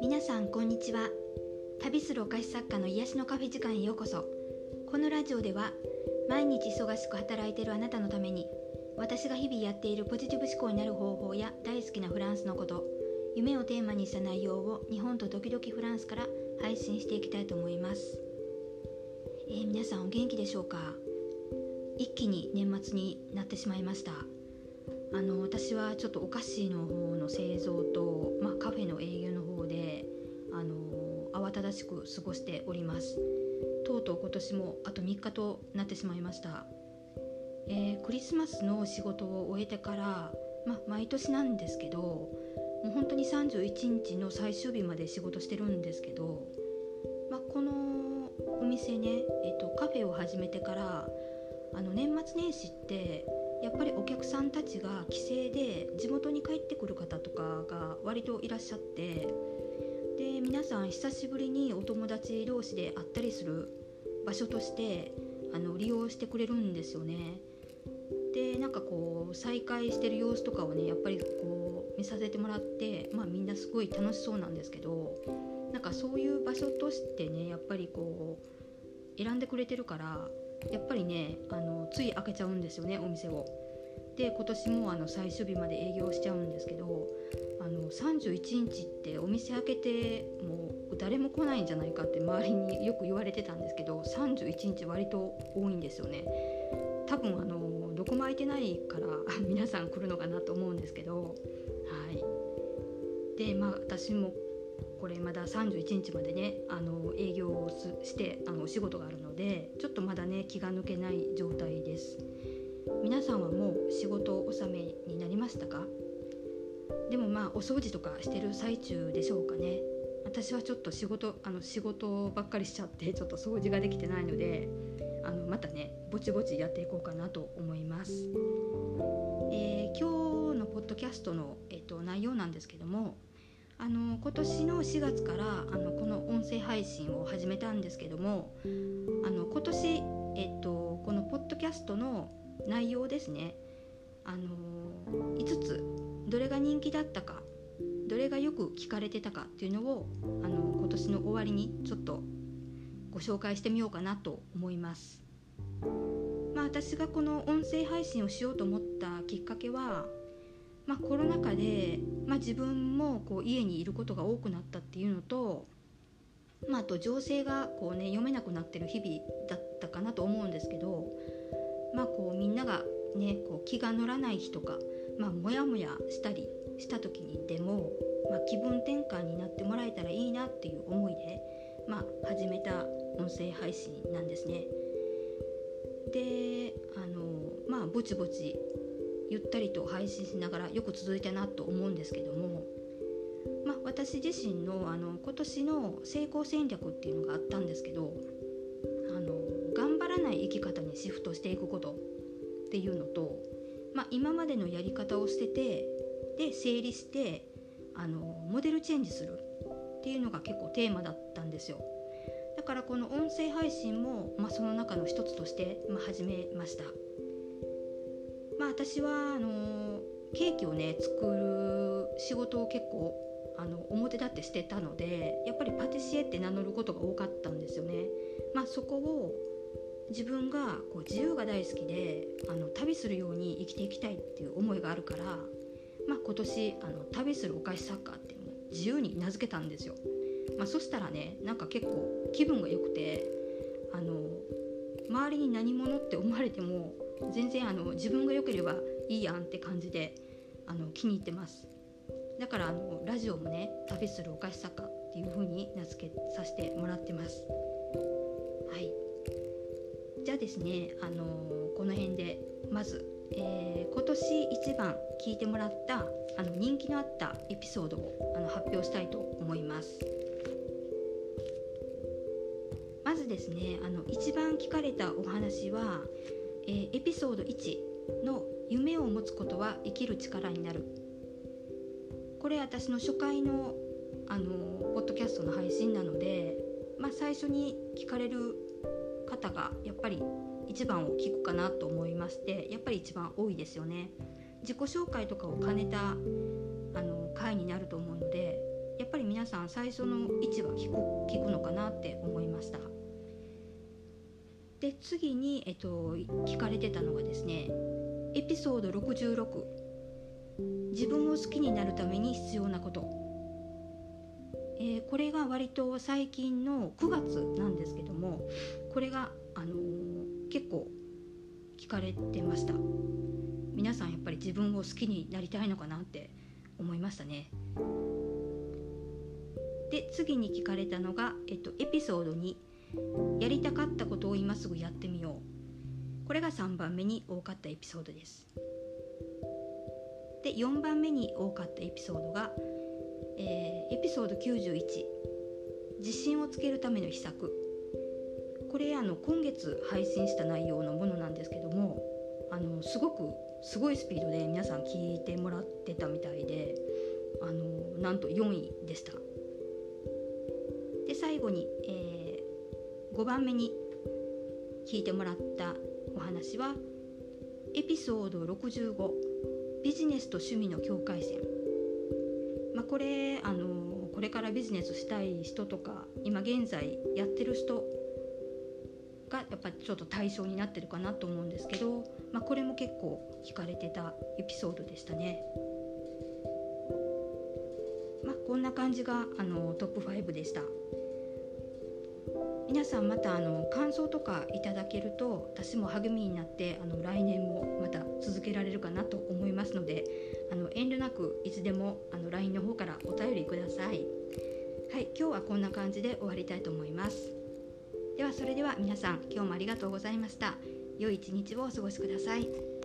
皆さんこんにちは。旅するお菓子作家の癒しのカフェ時間へようこそ。このラジオでは毎日忙しく働いているあなたのために私が日々やっているポジティブ思考になる方法や大好きなフランスのこと夢をテーマにした内容を日本と時々フランスから配信していきたいと思います、えー、皆さんお元気でしょうか？一気に年末になってしまいました。あの私はちょっとお菓子の方の製造と、まあ、カフェの営業の方であの慌ただしく過ごしております。とうとう今年もあと3日となってしまいました、えー、クリスマスの仕事を終えてから、まあ、毎年なんですけどもう本当に31日の最終日まで仕事してるんですけど、まあ、このお店ね、えーと、カフェを始めてからあの年末年始ってやっぱりお客さんたちが帰省で地元に帰ってくる方とかが割といらっしゃってで皆さん久しぶりにお友達同士で会ったりする場所としてあの利用してくれるんですよね。でなんかこう再会してる様子とかをねやっぱりこう見させてもらって、まあ、みんなすごい楽しそうなんですけどなんかそういう場所としてねやっぱりこう選んでくれてるからやっぱりねあのつい開けちゃうんですよねお店を。で今年もあの最終日まで営業しちゃうんですけどあの31日ってお店開けてもう誰も来ないんじゃないかって周りによく言われてたんですけど31日割と多いんですよね。多分あのどこも空いてないから 皆さん来るのかなと思うんですけどはいでまあ私もこれまだ31日までねあの営業をしてあのお仕事があるのでちょっとまだね気が抜けない状態です。皆さんはもう仕事納めになりましたか？でもまあお掃除とかしてる最中でしょうかね。私はちょっと仕事あの仕事ばっかりしちゃってちょっと掃除ができてないのであのまたねぼちぼちやっていこうかなと思います、えー、今日のポッドキャストの、えーと内容なんですけどもあの今年の4月からあのこの音声配信を始めたんですけどもあの今年、えっと、このポッドキャストの内容ですねあの5つどれが人気だったかどれがよく聞かれてたかっていうのをあの今年の終わりにちょっとご紹介してみようかなと思います。まあ、私がこの音声配信をしようと思ったきっかけはまあ、コロナ禍で、まあ、自分もこう家にいることが多くなったっていうのと、まあ、あと情勢がこう、ね、読めなくなってる日々だったかなと思うんですけど、まあ、こうみんなが、ね、こう気が乗らない日とか、まあ、もやもやしたりした時にでも、まあ、気分転換になってもらえたらいいなっていう思いで、まあ、始めた音声配信なんですね。であのまあぼちぼちゆったりと配信しながらよく続いたなと思うんですけども、まあ、私自身のあの今年の成功戦略っていうのがあったんですけどあの頑張らない生き方にシフトしていくことっていうのと、まあ、今までのやり方を捨ててで整理してあのモデルチェンジするっていうのが結構テーマだったんですよ。だからこの音声配信も、まあ、その中の一つとして、まあ、始めました。私はあのケーキをね作る仕事を結構あの表立ってしてたのでやっぱりパティシエって名乗ることが多かったんですよね。まあ、そこを自分がこう自由が大好きであの旅するように生きていきたいっていう思いがあるから、まあ、今年あの旅するお菓子作家ってもう自由に名付けたんですよ。まあ、そしたらねなんか結構気分が良くてあの周りに何者って思われても全然あの自分が良ければいいやんって感じであの気に入ってます。だからあのラジオもね旅するお菓子作家っていう風に名付けさせてもらってます。はい。じゃあですねあのこの辺でまず、えー、今年一番聞いてもらったあの人気のあったエピソードをあの発表したいと思います。まずですねあの一番聞かれたお話はえー、エピソード1の「夢を持つことは生きる力になる」これ私の初回のあのポッドキャストの配信なので、まあ、最初に聞かれる方がやっぱり一番を聞くかなと思いましてやっぱり一番多いですよね。自己紹介とかを兼ねたあの回になると思うのでやっぱり皆さん最初の位置は聞く聞くのかなって思いましたで次に、えっと、聞かれてたのがですねエピソード66自分を好きになるために必要なこと、えー、これが割と最近の9月なんですけどもこれが、あのー、結構聞かれてました。皆さんやっぱり自分を好きになりたいのかなって思いましたね。で次に聞かれたのが、えっと、エピソード2やりたかったことを今すぐやってみよう。これが3番目に多かったエピソードです。で4番目に多かったエピソードが、えー、エピソード91自信をつけるための秘策。これあの今月配信した内容のものなんですけどもあのすごくすごいスピードで皆さん聞いてもらってたみたいであのなんと4位でした。で最後に、えー、5番目に聞いてもらったお話はエピソード65ビジネスと趣味の境界線まあ、これあのこれからビジネスしたい人とか今現在やってる人がやっぱちょっと対象になってるかなと思うんですけど、まあ、これも結構聞かれてたエピソードでしたね。まあ、こんな感じがあのトップ5でした。皆さんまたあの感想とかいただけると私も励みになってあの来年もまた続けられるかなと思いますのであの遠慮なくいつでもあの LINE の方からお便りください。はい、今日はこんな感じで終わりたいと思います。ではそれでは皆さん今日もありがとうございました良い一日をお過ごしください